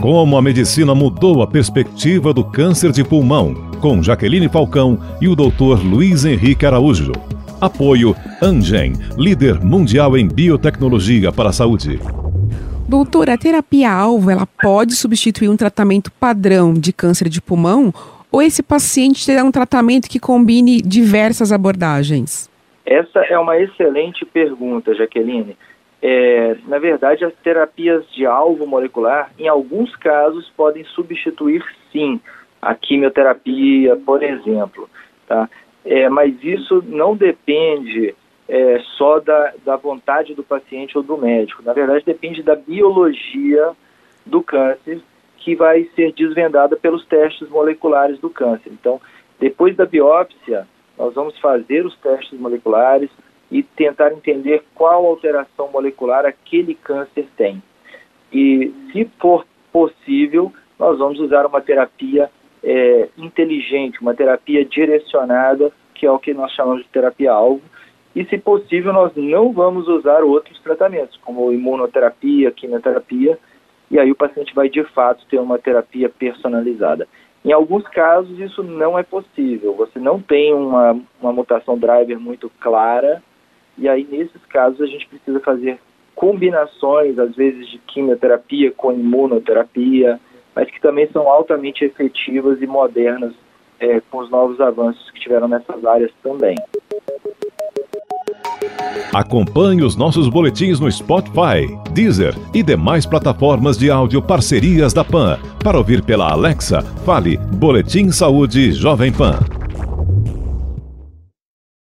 Como a medicina mudou a perspectiva do câncer de pulmão, com Jaqueline Falcão e o Dr. Luiz Henrique Araújo. Apoio Angen, líder mundial em biotecnologia para a saúde. Doutora, a terapia-alvo ela pode substituir um tratamento padrão de câncer de pulmão ou esse paciente terá um tratamento que combine diversas abordagens? Essa é uma excelente pergunta, Jaqueline. É, na verdade, as terapias de alvo molecular, em alguns casos, podem substituir sim a quimioterapia, por exemplo. Tá? É, mas isso não depende é, só da, da vontade do paciente ou do médico. Na verdade, depende da biologia do câncer que vai ser desvendada pelos testes moleculares do câncer. Então, depois da biópsia, nós vamos fazer os testes moleculares, e tentar entender qual alteração molecular aquele câncer tem. E, se for possível, nós vamos usar uma terapia é, inteligente, uma terapia direcionada, que é o que nós chamamos de terapia-alvo. E, se possível, nós não vamos usar outros tratamentos, como imunoterapia, quimioterapia, e aí o paciente vai de fato ter uma terapia personalizada. Em alguns casos, isso não é possível. Você não tem uma, uma mutação driver muito clara, e aí, nesses casos, a gente precisa fazer combinações, às vezes, de quimioterapia com imunoterapia, mas que também são altamente efetivas e modernas é, com os novos avanços que tiveram nessas áreas também. Acompanhe os nossos boletins no Spotify, Deezer e demais plataformas de áudio parcerias da PAN. Para ouvir pela Alexa, fale Boletim Saúde Jovem Pan.